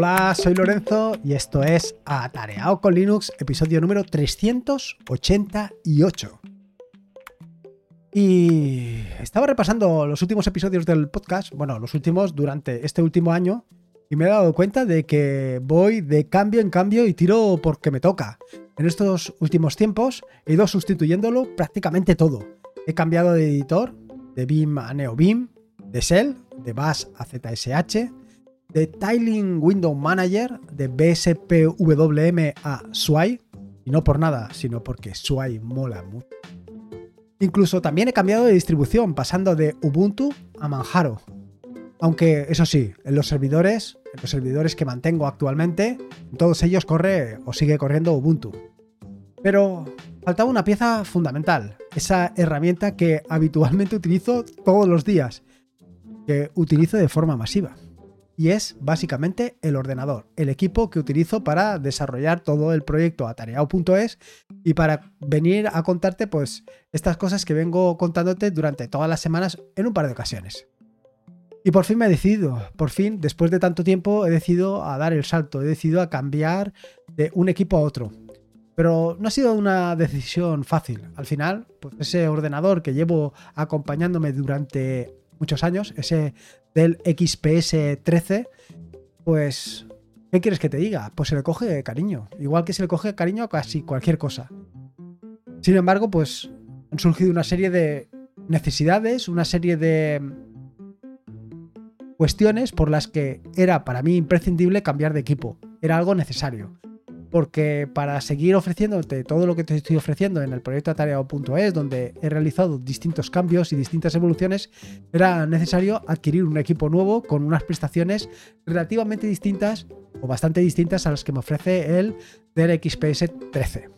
Hola, soy Lorenzo y esto es Atareado con Linux, episodio número 388. Y estaba repasando los últimos episodios del podcast, bueno, los últimos durante este último año, y me he dado cuenta de que voy de cambio en cambio y tiro porque me toca. En estos últimos tiempos he ido sustituyéndolo prácticamente todo. He cambiado de editor, de BIM a NeoBIM, de Shell, de Bash a ZSH, de Tiling Window Manager, de BSPWM a SWI, y no por nada, sino porque SWI mola mucho. Incluso también he cambiado de distribución, pasando de Ubuntu a Manjaro. Aunque eso sí, en los servidores, en los servidores que mantengo actualmente, en todos ellos corre o sigue corriendo Ubuntu. Pero faltaba una pieza fundamental, esa herramienta que habitualmente utilizo todos los días, que utilizo de forma masiva y es básicamente el ordenador, el equipo que utilizo para desarrollar todo el proyecto atareado.es y para venir a contarte pues estas cosas que vengo contándote durante todas las semanas en un par de ocasiones. Y por fin me he decidido, por fin, después de tanto tiempo, he decidido a dar el salto, he decidido a cambiar de un equipo a otro. Pero no ha sido una decisión fácil. Al final, pues ese ordenador que llevo acompañándome durante muchos años, ese del XPS 13, pues, ¿qué quieres que te diga? Pues se le coge cariño, igual que se le coge cariño a casi cualquier cosa. Sin embargo, pues han surgido una serie de necesidades, una serie de cuestiones por las que era para mí imprescindible cambiar de equipo. Era algo necesario porque para seguir ofreciéndote todo lo que te estoy ofreciendo en el proyecto atareado.es, donde he realizado distintos cambios y distintas evoluciones, era necesario adquirir un equipo nuevo con unas prestaciones relativamente distintas o bastante distintas a las que me ofrece el del XPS 13.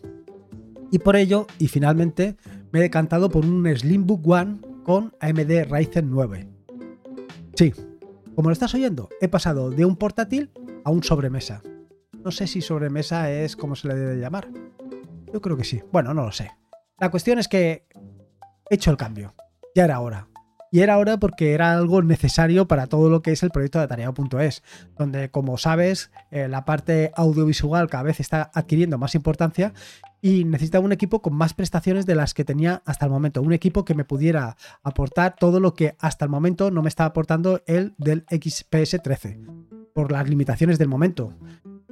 Y por ello, y finalmente, me he decantado por un Slimbook One con AMD Ryzen 9. Sí, como lo estás oyendo, he pasado de un portátil a un sobremesa. No sé si sobremesa es como se le debe llamar. Yo creo que sí. Bueno, no lo sé. La cuestión es que he hecho el cambio. Ya era hora. Y era hora porque era algo necesario para todo lo que es el proyecto de Atareado.es, donde, como sabes, eh, la parte audiovisual cada vez está adquiriendo más importancia y necesitaba un equipo con más prestaciones de las que tenía hasta el momento. Un equipo que me pudiera aportar todo lo que hasta el momento no me estaba aportando el del XPS 13, por las limitaciones del momento.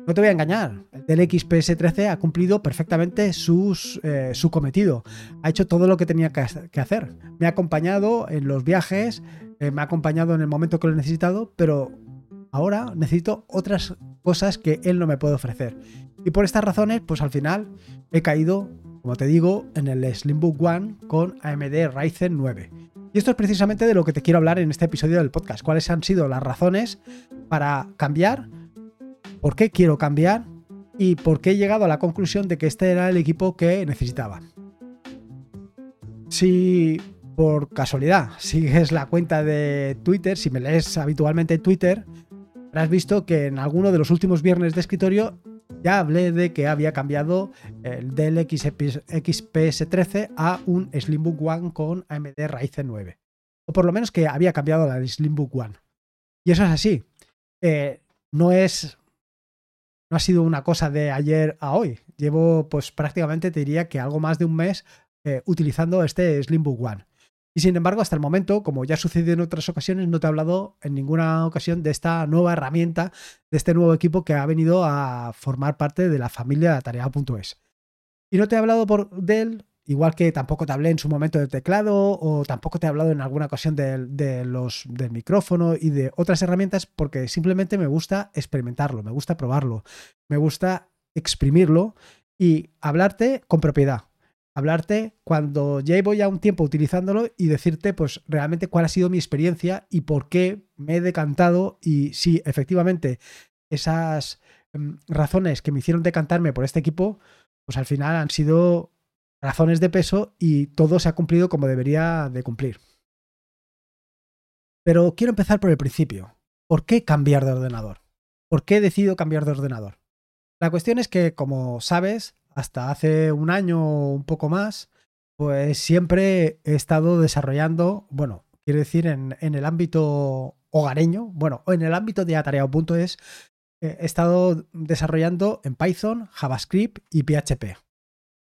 No te voy a engañar, el XPS 13 ha cumplido perfectamente eh, su cometido. Ha hecho todo lo que tenía que hacer. Me ha acompañado en los viajes, eh, me ha acompañado en el momento que lo he necesitado, pero ahora necesito otras cosas que él no me puede ofrecer. Y por estas razones, pues al final he caído, como te digo, en el Slimbook One con AMD Ryzen 9. Y esto es precisamente de lo que te quiero hablar en este episodio del podcast. ¿Cuáles han sido las razones para cambiar? Por qué quiero cambiar y por qué he llegado a la conclusión de que este era el equipo que necesitaba. Si por casualidad sigues la cuenta de Twitter, si me lees habitualmente Twitter, habrás visto que en alguno de los últimos viernes de escritorio ya hablé de que había cambiado el del XPS 13 a un Slimbook One con AMD Ryzen 9. O por lo menos que había cambiado la Slimbook One. Y eso es así. Eh, no es no ha sido una cosa de ayer a hoy. Llevo pues prácticamente te diría que algo más de un mes eh, utilizando este Slimbook One. Y sin embargo, hasta el momento, como ya ha sucedido en otras ocasiones, no te he hablado en ninguna ocasión de esta nueva herramienta, de este nuevo equipo que ha venido a formar parte de la familia de Atareado.es. Y no te he hablado por, de él Igual que tampoco te hablé en su momento del teclado o tampoco te he hablado en alguna ocasión de, del micrófono y de otras herramientas porque simplemente me gusta experimentarlo, me gusta probarlo, me gusta exprimirlo y hablarte con propiedad. Hablarte cuando llevo ya un tiempo utilizándolo y decirte pues realmente cuál ha sido mi experiencia y por qué me he decantado y si efectivamente esas mm, razones que me hicieron decantarme por este equipo pues al final han sido razones de peso y todo se ha cumplido como debería de cumplir. Pero quiero empezar por el principio. ¿Por qué cambiar de ordenador? ¿Por qué he decidido cambiar de ordenador? La cuestión es que, como sabes, hasta hace un año o un poco más, pues siempre he estado desarrollando, bueno, quiero decir, en, en el ámbito hogareño, bueno, en el ámbito de atareado.es, he estado desarrollando en Python, JavaScript y PHP.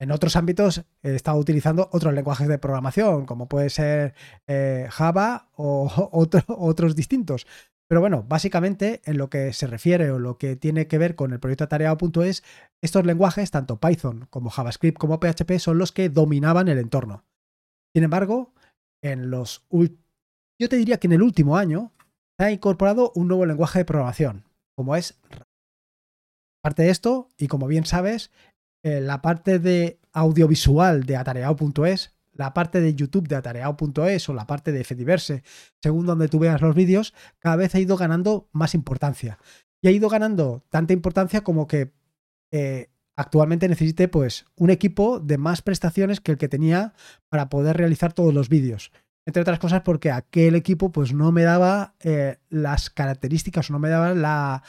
En otros ámbitos he estado utilizando otros lenguajes de programación, como puede ser eh, Java o otros distintos. Pero bueno, básicamente en lo que se refiere o lo que tiene que ver con el proyecto atareado.es, estos lenguajes, tanto Python como JavaScript como PHP, son los que dominaban el entorno. Sin embargo, en los yo te diría que en el último año se ha incorporado un nuevo lenguaje de programación, como es Aparte de esto, y como bien sabes, eh, la parte de audiovisual de atareado.es la parte de YouTube de atareado.es o la parte de Fediverse, según donde tú veas los vídeos, cada vez ha ido ganando más importancia. Y ha ido ganando tanta importancia como que eh, actualmente necesite pues un equipo de más prestaciones que el que tenía para poder realizar todos los vídeos. Entre otras cosas porque aquel equipo pues no me daba eh, las características no me daba la...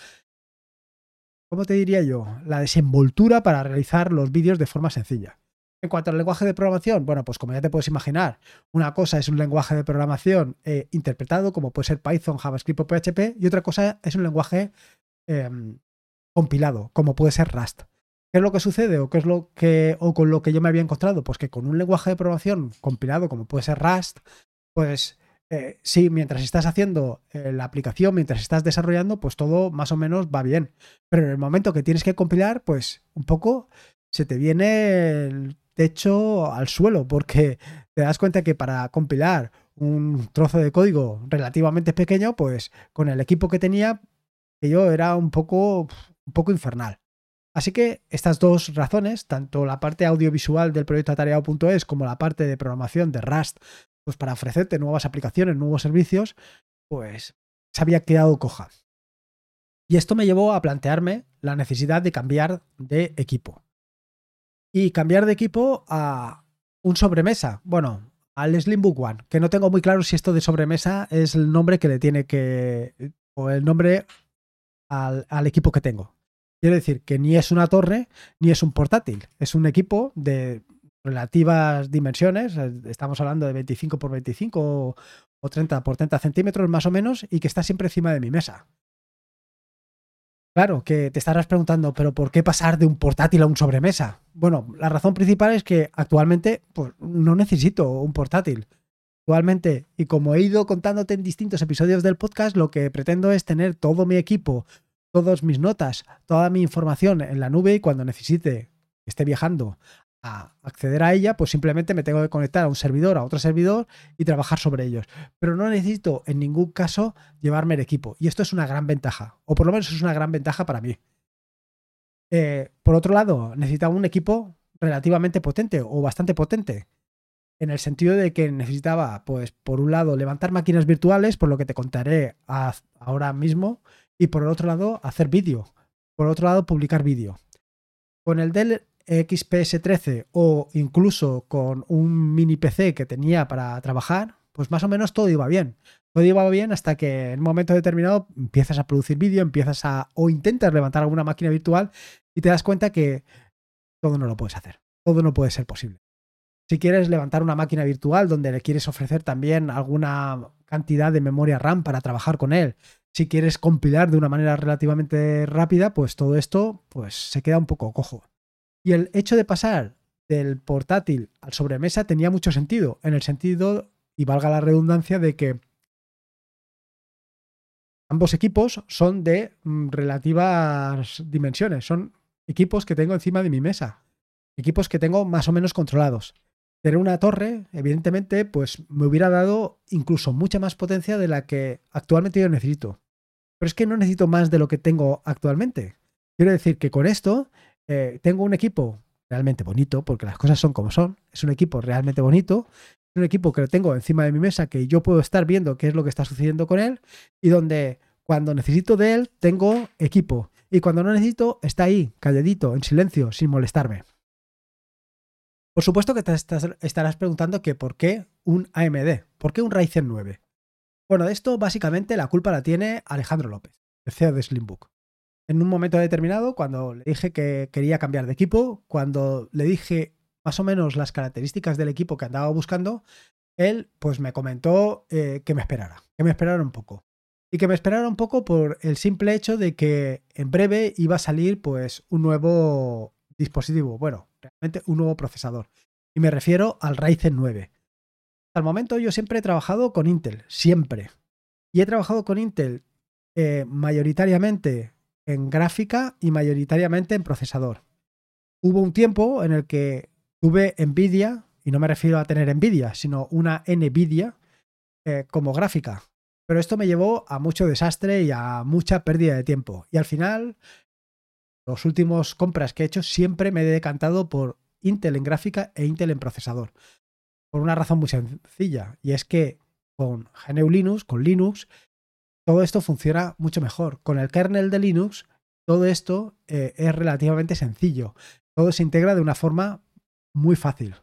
¿Cómo te diría yo? La desenvoltura para realizar los vídeos de forma sencilla. En cuanto al lenguaje de programación, bueno, pues como ya te puedes imaginar, una cosa es un lenguaje de programación eh, interpretado, como puede ser Python, JavaScript o PHP, y otra cosa es un lenguaje em, compilado, como puede ser Rust. ¿Qué es lo que sucede o qué es lo que o con lo que yo me había encontrado? Pues que con un lenguaje de programación compilado, como puede ser Rust, pues eh, sí, mientras estás haciendo eh, la aplicación, mientras estás desarrollando, pues todo más o menos va bien. Pero en el momento que tienes que compilar, pues un poco se te viene el techo al suelo, porque te das cuenta que para compilar un trozo de código relativamente pequeño, pues con el equipo que tenía, yo era un poco, un poco infernal. Así que estas dos razones, tanto la parte audiovisual del proyecto atareado.es como la parte de programación de Rust, pues para ofrecerte nuevas aplicaciones, nuevos servicios, pues se había quedado coja. Y esto me llevó a plantearme la necesidad de cambiar de equipo y cambiar de equipo a un sobremesa. Bueno, al Slimbook One, que no tengo muy claro si esto de sobremesa es el nombre que le tiene que. o el nombre al, al equipo que tengo. Quiero decir que ni es una torre ni es un portátil. Es un equipo de relativas dimensiones. Estamos hablando de 25 por 25 o 30 por 30 centímetros más o menos y que está siempre encima de mi mesa. Claro, que te estarás preguntando, pero ¿por qué pasar de un portátil a un sobremesa? Bueno, la razón principal es que actualmente pues, no necesito un portátil. Actualmente, y como he ido contándote en distintos episodios del podcast, lo que pretendo es tener todo mi equipo, todas mis notas, toda mi información en la nube y cuando necesite esté viajando a acceder a ella, pues simplemente me tengo que conectar a un servidor, a otro servidor y trabajar sobre ellos. Pero no necesito en ningún caso llevarme el equipo. Y esto es una gran ventaja, o por lo menos es una gran ventaja para mí. Eh, por otro lado, necesitaba un equipo relativamente potente o bastante potente. En el sentido de que necesitaba, pues, por un lado, levantar máquinas virtuales, por lo que te contaré ahora mismo, y por el otro lado, hacer vídeo. Por otro lado, publicar vídeo. Con el Dell XPS13 o incluso con un mini PC que tenía para trabajar, pues más o menos todo iba bien. Todo iba bien hasta que en un momento determinado empiezas a producir vídeo, empiezas a o intentas levantar alguna máquina virtual y te das cuenta que todo no lo puedes hacer. Todo no puede ser posible. Si quieres levantar una máquina virtual donde le quieres ofrecer también alguna cantidad de memoria RAM para trabajar con él, si quieres compilar de una manera relativamente rápida, pues todo esto pues se queda un poco cojo. Y el hecho de pasar del portátil al sobremesa tenía mucho sentido, en el sentido, y valga la redundancia, de que ambos equipos son de mm, relativas dimensiones, son equipos que tengo encima de mi mesa, equipos que tengo más o menos controlados. Tener una torre, evidentemente, pues me hubiera dado incluso mucha más potencia de la que actualmente yo necesito. Pero es que no necesito más de lo que tengo actualmente. Quiero decir que con esto eh, tengo un equipo realmente bonito, porque las cosas son como son, es un equipo realmente bonito, es un equipo que lo tengo encima de mi mesa, que yo puedo estar viendo qué es lo que está sucediendo con él, y donde cuando necesito de él, tengo equipo, y cuando no necesito, está ahí, calladito, en silencio, sin molestarme. Por supuesto que te estarás preguntando que por qué un AMD, por qué un Ryzen 9. Bueno, de esto básicamente la culpa la tiene Alejandro López, el CEO de Slimbook en un momento determinado, cuando le dije que quería cambiar de equipo, cuando le dije más o menos las características del equipo que andaba buscando, él pues me comentó eh, que me esperara, que me esperara un poco. y que me esperara un poco por el simple hecho de que en breve iba a salir pues un nuevo dispositivo, bueno, realmente un nuevo procesador. Y me refiero al Ryzen 9. Hasta el momento yo siempre he trabajado con Intel, siempre. Y he trabajado con Intel eh, mayoritariamente en gráfica y mayoritariamente en procesador. Hubo un tiempo en el que tuve Nvidia, y no me refiero a tener Nvidia, sino una Nvidia eh, como gráfica. Pero esto me llevó a mucho desastre y a mucha pérdida de tiempo. Y al final, los últimos compras que he hecho, siempre me he decantado por Intel en gráfica e Intel en procesador. Por una razón muy sencilla, y es que con GNU Linux, con Linux, todo esto funciona mucho mejor. Con el kernel de Linux, todo esto eh, es relativamente sencillo. Todo se integra de una forma muy fácil.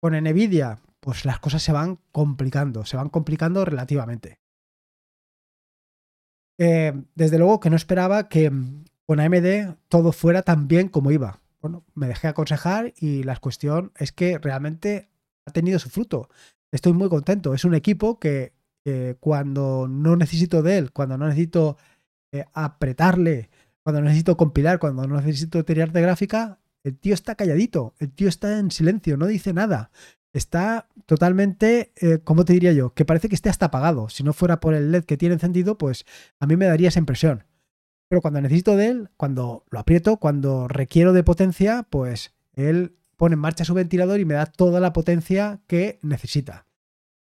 Con NVIDIA, pues las cosas se van complicando, se van complicando relativamente. Eh, desde luego que no esperaba que con AMD todo fuera tan bien como iba. Bueno, me dejé aconsejar y la cuestión es que realmente ha tenido su fruto. Estoy muy contento. Es un equipo que cuando no necesito de él, cuando no necesito eh, apretarle, cuando necesito compilar, cuando no necesito tirar de gráfica, el tío está calladito, el tío está en silencio, no dice nada. Está totalmente, eh, ¿cómo te diría yo? Que parece que esté hasta apagado. Si no fuera por el LED que tiene encendido, pues a mí me daría esa impresión. Pero cuando necesito de él, cuando lo aprieto, cuando requiero de potencia, pues él pone en marcha su ventilador y me da toda la potencia que necesita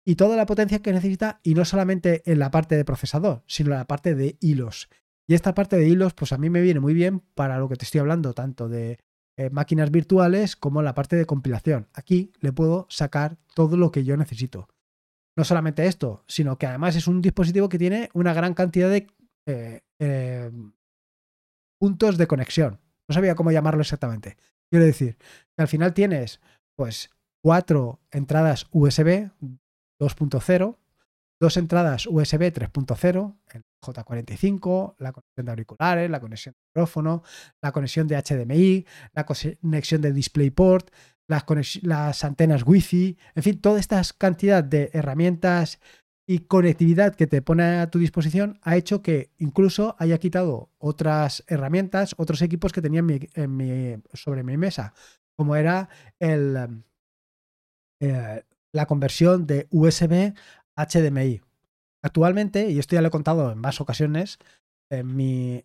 y toda la potencia que necesita y no solamente en la parte de procesador, sino en la parte de hilos. Y esta parte de hilos, pues a mí me viene muy bien para lo que te estoy hablando, tanto de eh, máquinas virtuales como la parte de compilación. Aquí le puedo sacar todo lo que yo necesito. No solamente esto, sino que además es un dispositivo que tiene una gran cantidad de eh, eh, puntos de conexión. No sabía cómo llamarlo exactamente. Quiero decir que al final tienes pues cuatro entradas USB 2.0, dos entradas USB 3.0, el J45, la conexión de auriculares, la conexión de micrófono, la conexión de HDMI, la conexión de DisplayPort, las, antenas Wi-Fi, en fin, toda esta cantidad de herramientas y conectividad que te pone a tu disposición ha hecho que incluso haya quitado otras herramientas, otros equipos que tenía sobre mi mesa, como era el, eh, la conversión de USB a HDMI. Actualmente, y esto ya lo he contado en más ocasiones, en mi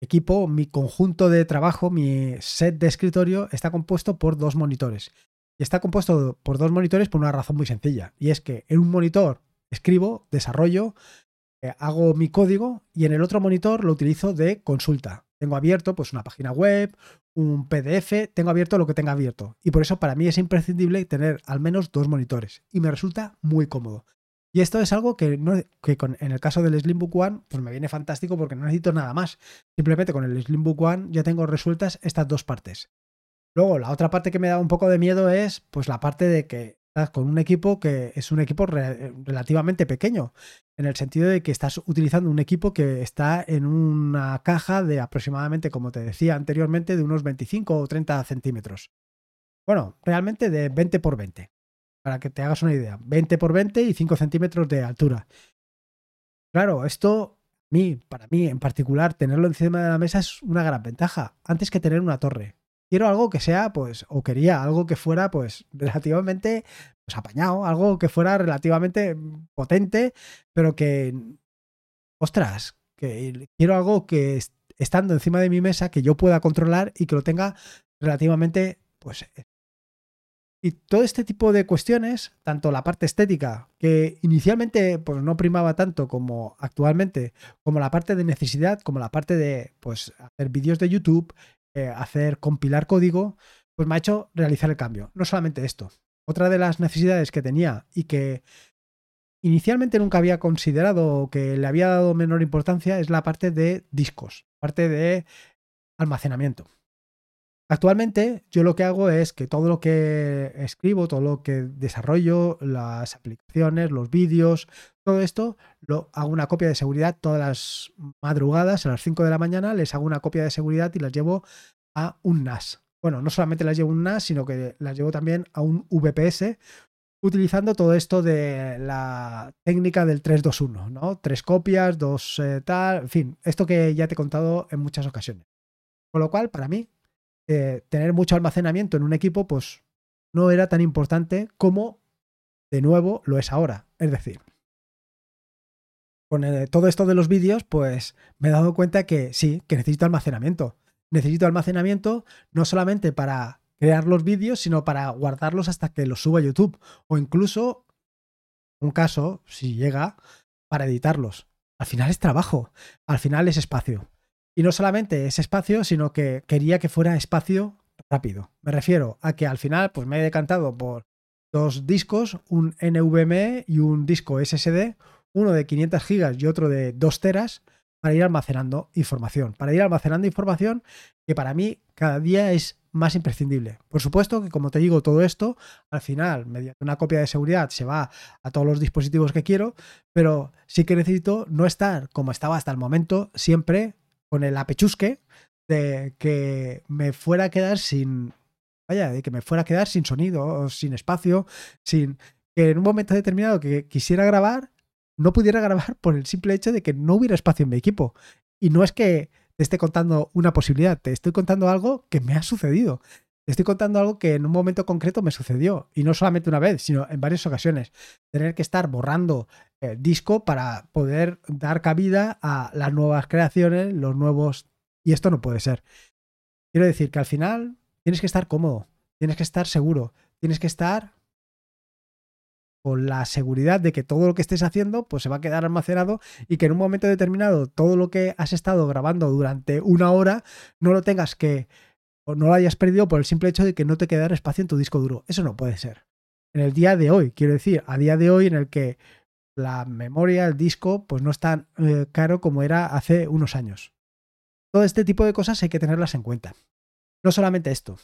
equipo, mi conjunto de trabajo, mi set de escritorio está compuesto por dos monitores. Y está compuesto por dos monitores por una razón muy sencilla. Y es que en un monitor escribo, desarrollo, eh, hago mi código y en el otro monitor lo utilizo de consulta. Tengo abierto pues una página web, un PDF, tengo abierto lo que tenga abierto. Y por eso para mí es imprescindible tener al menos dos monitores. Y me resulta muy cómodo. Y esto es algo que, no, que en el caso del Slimbook One, pues me viene fantástico porque no necesito nada más. Simplemente con el Slimbook One ya tengo resueltas estas dos partes. Luego, la otra parte que me da un poco de miedo es pues la parte de que con un equipo que es un equipo relativamente pequeño, en el sentido de que estás utilizando un equipo que está en una caja de aproximadamente, como te decía anteriormente, de unos 25 o 30 centímetros. Bueno, realmente de 20 por 20, para que te hagas una idea. 20 por 20 y 5 centímetros de altura. Claro, esto, mí, para mí en particular, tenerlo encima de la mesa es una gran ventaja, antes que tener una torre quiero algo que sea, pues, o quería algo que fuera, pues, relativamente pues, apañado, algo que fuera relativamente potente, pero que, ostras, que quiero algo que estando encima de mi mesa, que yo pueda controlar y que lo tenga relativamente, pues, eh. y todo este tipo de cuestiones, tanto la parte estética, que inicialmente pues, no primaba tanto como actualmente, como la parte de necesidad, como la parte de pues, hacer vídeos de YouTube, eh, hacer compilar código, pues me ha hecho realizar el cambio. No solamente esto. Otra de las necesidades que tenía y que inicialmente nunca había considerado que le había dado menor importancia es la parte de discos, parte de almacenamiento. Actualmente yo lo que hago es que todo lo que escribo, todo lo que desarrollo, las aplicaciones, los vídeos, todo esto, lo hago una copia de seguridad todas las madrugadas, a las 5 de la mañana, les hago una copia de seguridad y las llevo a un NAS. Bueno, no solamente las llevo a un NAS, sino que las llevo también a un VPS, utilizando todo esto de la técnica del 3-2-1, ¿no? Tres copias, dos eh, tal, en fin, esto que ya te he contado en muchas ocasiones. Con lo cual, para mí, eh, tener mucho almacenamiento en un equipo, pues no era tan importante como, de nuevo, lo es ahora. Es decir, con todo esto de los vídeos, pues me he dado cuenta que sí, que necesito almacenamiento. Necesito almacenamiento no solamente para crear los vídeos, sino para guardarlos hasta que los suba a YouTube. O incluso, un caso, si llega, para editarlos. Al final es trabajo, al final es espacio. Y no solamente es espacio, sino que quería que fuera espacio rápido. Me refiero a que al final pues me he decantado por dos discos, un NVMe y un disco SSD, uno de 500 gigas y otro de 2 teras, para ir almacenando información. Para ir almacenando información que para mí cada día es más imprescindible. Por supuesto que, como te digo, todo esto al final, mediante una copia de seguridad, se va a todos los dispositivos que quiero, pero sí que necesito no estar como estaba hasta el momento, siempre con el apechusque de que me fuera a quedar sin. Vaya, de que me fuera a quedar sin sonido, sin espacio, sin. que en un momento determinado que quisiera grabar, no pudiera grabar por el simple hecho de que no hubiera espacio en mi equipo. Y no es que te esté contando una posibilidad, te estoy contando algo que me ha sucedido. Te estoy contando algo que en un momento concreto me sucedió. Y no solamente una vez, sino en varias ocasiones. Tener que estar borrando el disco para poder dar cabida a las nuevas creaciones, los nuevos... Y esto no puede ser. Quiero decir que al final tienes que estar cómodo, tienes que estar seguro, tienes que estar con la seguridad de que todo lo que estés haciendo pues se va a quedar almacenado y que en un momento determinado todo lo que has estado grabando durante una hora no lo tengas que o no lo hayas perdido por el simple hecho de que no te quedara espacio en tu disco duro. Eso no puede ser. En el día de hoy, quiero decir, a día de hoy en el que la memoria, el disco, pues no es tan eh, caro como era hace unos años. Todo este tipo de cosas hay que tenerlas en cuenta. No solamente esto,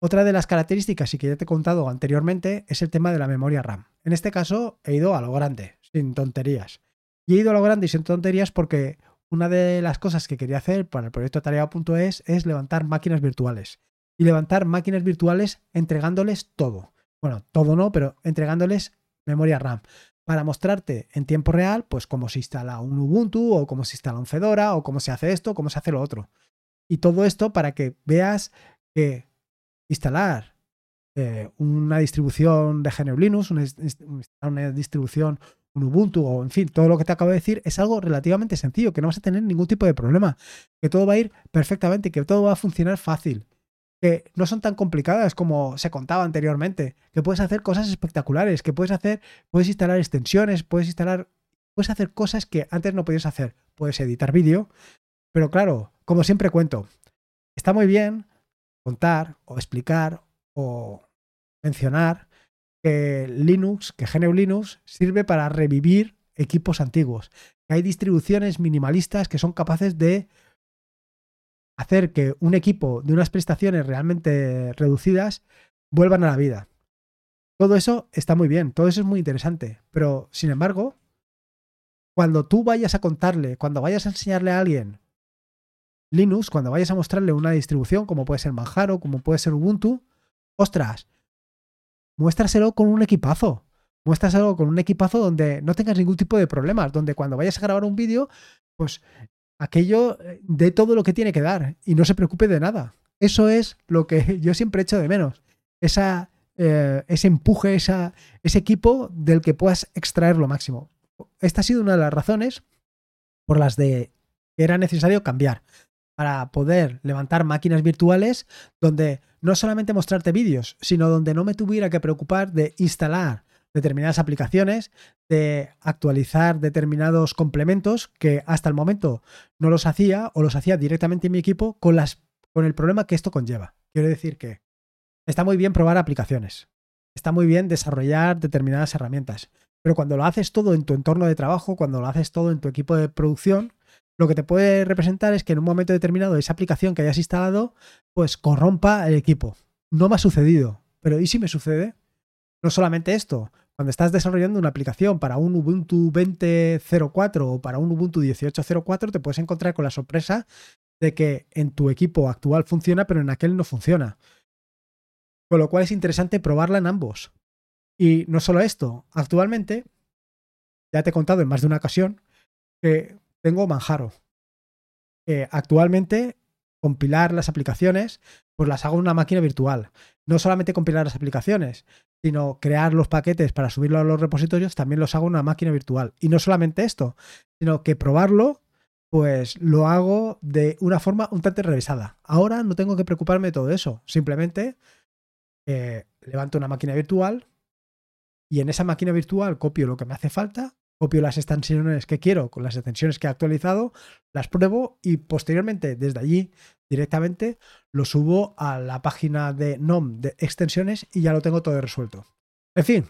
otra de las características, y que ya te he contado anteriormente, es el tema de la memoria RAM. En este caso he ido a lo grande, sin tonterías. Y he ido a lo grande y sin tonterías porque una de las cosas que quería hacer para el proyecto tarea.es es levantar máquinas virtuales. Y levantar máquinas virtuales entregándoles todo. Bueno, todo no, pero entregándoles memoria RAM. Para mostrarte en tiempo real, pues cómo se instala un Ubuntu, o cómo se instala un Fedora, o cómo se hace esto, cómo se hace lo otro. Y todo esto para que veas que instalar eh, una distribución de GNU Linux, una, una, distribución, un Ubuntu o en fin, todo lo que te acabo de decir es algo relativamente sencillo, que no vas a tener ningún tipo de problema, que todo va a ir perfectamente, que todo va a funcionar fácil, que no son tan complicadas como se contaba anteriormente, que puedes hacer cosas espectaculares, que puedes hacer, puedes instalar extensiones, puedes instalar, puedes hacer cosas que antes no podías hacer, puedes editar vídeo, pero claro, como siempre cuento, está muy bien contar o explicar o mencionar que Linux, que GNU Linux sirve para revivir equipos antiguos. Que hay distribuciones minimalistas que son capaces de hacer que un equipo de unas prestaciones realmente reducidas vuelvan a la vida. Todo eso está muy bien, todo eso es muy interesante, pero sin embargo, cuando tú vayas a contarle, cuando vayas a enseñarle a alguien Linux, cuando vayas a mostrarle una distribución, como puede ser Manjaro, como puede ser Ubuntu, ostras, muéstraselo con un equipazo. Muéstraselo con un equipazo donde no tengas ningún tipo de problemas, donde cuando vayas a grabar un vídeo, pues aquello eh, dé todo lo que tiene que dar y no se preocupe de nada. Eso es lo que yo siempre echo de menos. Esa, eh, ese empuje, ese equipo del que puedas extraer lo máximo. Esta ha sido una de las razones por las de que era necesario cambiar para poder levantar máquinas virtuales donde no solamente mostrarte vídeos, sino donde no me tuviera que preocupar de instalar determinadas aplicaciones, de actualizar determinados complementos que hasta el momento no los hacía o los hacía directamente en mi equipo con, las, con el problema que esto conlleva. Quiero decir que está muy bien probar aplicaciones, está muy bien desarrollar determinadas herramientas, pero cuando lo haces todo en tu entorno de trabajo, cuando lo haces todo en tu equipo de producción, lo que te puede representar es que en un momento determinado esa aplicación que hayas instalado, pues corrompa el equipo. No me ha sucedido, pero ¿y si me sucede? No solamente esto, cuando estás desarrollando una aplicación para un Ubuntu 20.04 o para un Ubuntu 18.04, te puedes encontrar con la sorpresa de que en tu equipo actual funciona, pero en aquel no funciona. Con lo cual es interesante probarla en ambos. Y no solo esto, actualmente, ya te he contado en más de una ocasión que tengo Manjaro. actualmente, compilar las aplicaciones, pues las hago en una máquina virtual. No solamente compilar las aplicaciones, sino crear los paquetes para subirlo a los repositorios, también los hago en una máquina virtual. Y no solamente esto, sino que probarlo, pues lo hago de una forma un tanto revisada. Ahora no tengo que preocuparme de todo eso. Simplemente eh, levanto una máquina virtual y en esa máquina virtual copio lo que me hace falta, copio las extensiones que quiero con las extensiones que he actualizado, las pruebo y posteriormente desde allí directamente lo subo a la página de NOM de extensiones y ya lo tengo todo resuelto. En fin,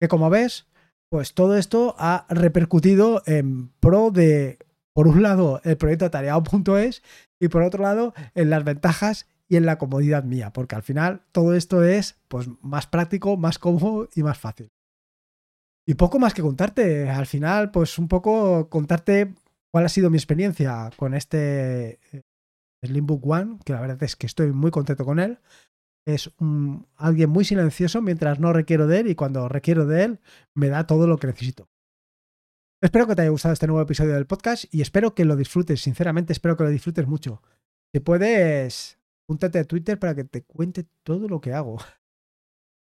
que como ves, pues todo esto ha repercutido en pro de, por un lado, el proyecto atareado.es y por otro lado, en las ventajas y en la comodidad mía, porque al final todo esto es pues más práctico, más cómodo y más fácil. Y poco más que contarte. Al final, pues un poco contarte cuál ha sido mi experiencia con este eh, Slimbook One, que la verdad es que estoy muy contento con él. Es un, alguien muy silencioso mientras no requiero de él y cuando requiero de él me da todo lo que necesito. Espero que te haya gustado este nuevo episodio del podcast y espero que lo disfrutes, sinceramente espero que lo disfrutes mucho. Si puedes, júntate a Twitter para que te cuente todo lo que hago.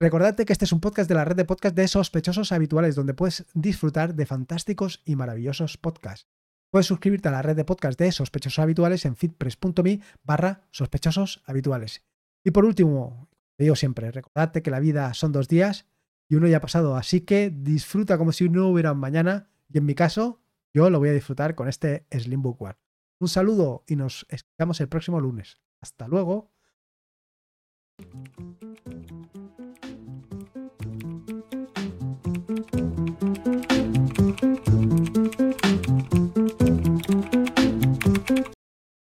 Recordad que este es un podcast de la red de podcast de sospechosos habituales, donde puedes disfrutar de fantásticos y maravillosos podcasts. Puedes suscribirte a la red de podcast de sospechosos habituales en fitpress.me barra sospechosos habituales. Y por último, te digo siempre, recordad que la vida son dos días y uno ya ha pasado, así que disfruta como si no hubiera un mañana y en mi caso, yo lo voy a disfrutar con este Slimbook One. Un saludo y nos escuchamos el próximo lunes. Hasta luego.